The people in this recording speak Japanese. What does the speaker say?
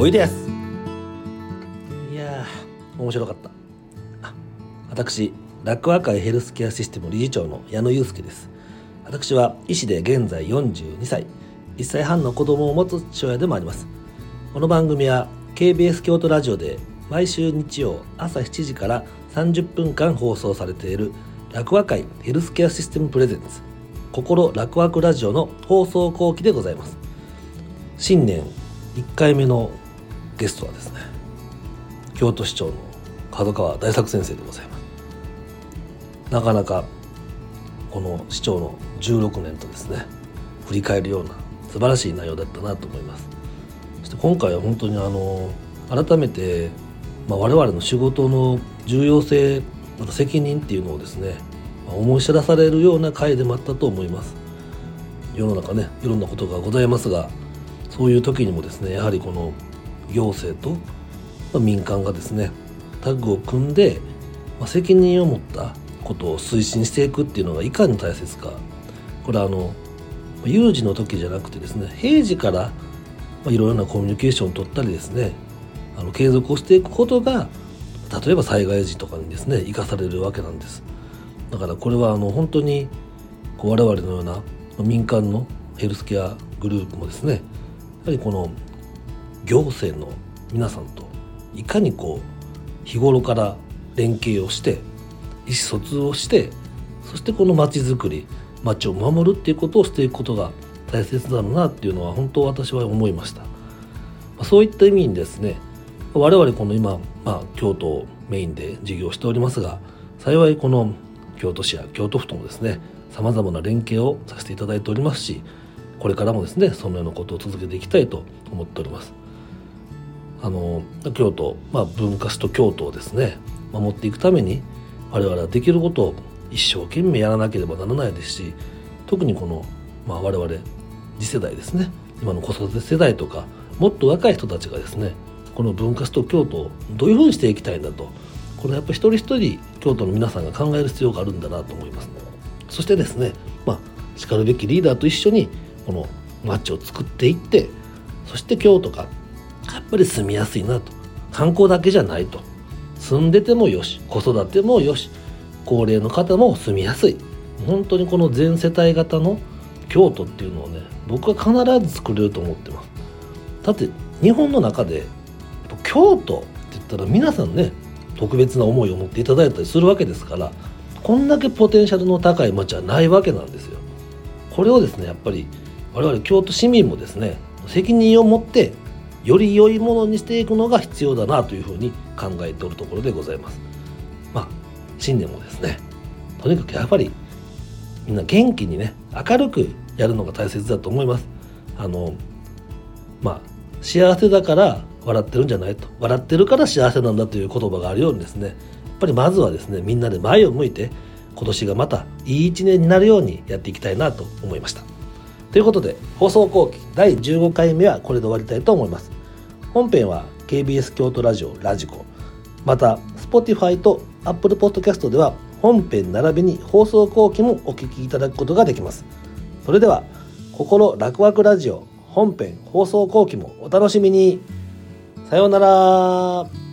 おいでやす。いや面白かった。私楽和会ヘルスケアシステム理事長の矢野祐介です。私は医師で現在42歳。1歳半の子供を持つ父親でもあります。この番組は KBS 京都ラジオで毎週日曜朝7時から30分間放送されている楽和会ヘルスケアシステムプレゼンツ。心楽和ラジオの放送後期でございます。新年1回目のゲストはですね京都市長の角川大作先生でございます。なかなかこの市長の16年とですね振り返るような素晴らしい内容だったなと思います。そして今回は本当にあの改めて、まあ、我々の仕事の重要性また責任っていうのをですね思い知らされるような回でもあったと思います。世の中ねいろんなことがございますがそういう時にもですねやはりこの行政と、ま、民間がですねタッグを組んで、ま、責任を持ったことを推進していくっていうのがいかに大切か。これはあの有事の時じゃなくてですね平時から、いろいろなコミュニケーションを取ったりですねあの継続をしていくことが例えば災害時とかにですね生かされるわけなんです。だからこれはあの本当にこう我々のような民間のヘルスケアグループもですねやはりこの行政の皆さんといかにこう日頃から連携をして意思疎通をしてそしてこの街づくり街を守るっていうことをしていくことが大切だろうなっていうのは本当私は思いました。そういった意味にですね我々この今、まあ、京都をメインで事業しておりますが幸いこの京都市や京都府ともですねさまざまな連携をさせていただいておりますしこれからもですねそのようなことを続けていきたいと思っております。あの京都、まあ、文化史と京都をですね守っていくために我々はできることを一生懸命やらなければならないですし特にこの、まあ、我々次世代ですね今の子育て世代とかもっと若い人たちがですねこの文化史と京都をどういうふうにしていきたいんだとこれやっぱり一人一人京都の皆さんが考える必要があるんだなと思います。そしてですねまあしかるべきリーダーと一緒にこの街を作っていってそして京都がぱり住みやすいなと。観光だけじゃないと。住んでてもよし子育てもよし高齢の方も住みやすい。本当にこの全世帯型の京都っていうのをね僕は必ず作れると思ってます。だって日本の中で京都って言ったら皆さんね特別な思いを持っていただいたりするわけですからこんだけポテンシャルの高い街はないわけなんですよ。これをですねやっぱり我々京都市民もですね責任を持ってより良いものにしていくのが必要だなというふうに考えておるところでございます。まあ新年もですねとにかくやっぱりみんな元気にね明るくやるのが大切だと思います。あのまあ幸せだから笑ってるんじゃないと。笑ってるから幸せなんだという言葉があるようにですねやっぱりまずはですねみんなで前を向いて今年がまたいい一年になるようにやっていきたいなと思いました。ということで放送後期第15回目はこれで終わりたいと思います。本編は KBS 京都ラジオラジコまた Spotify と Apple Podcast では本編並びに放送後期もお聞きいただくことができます。それでは心楽々ラジオ本編放送後期もお楽しみに。さようなら。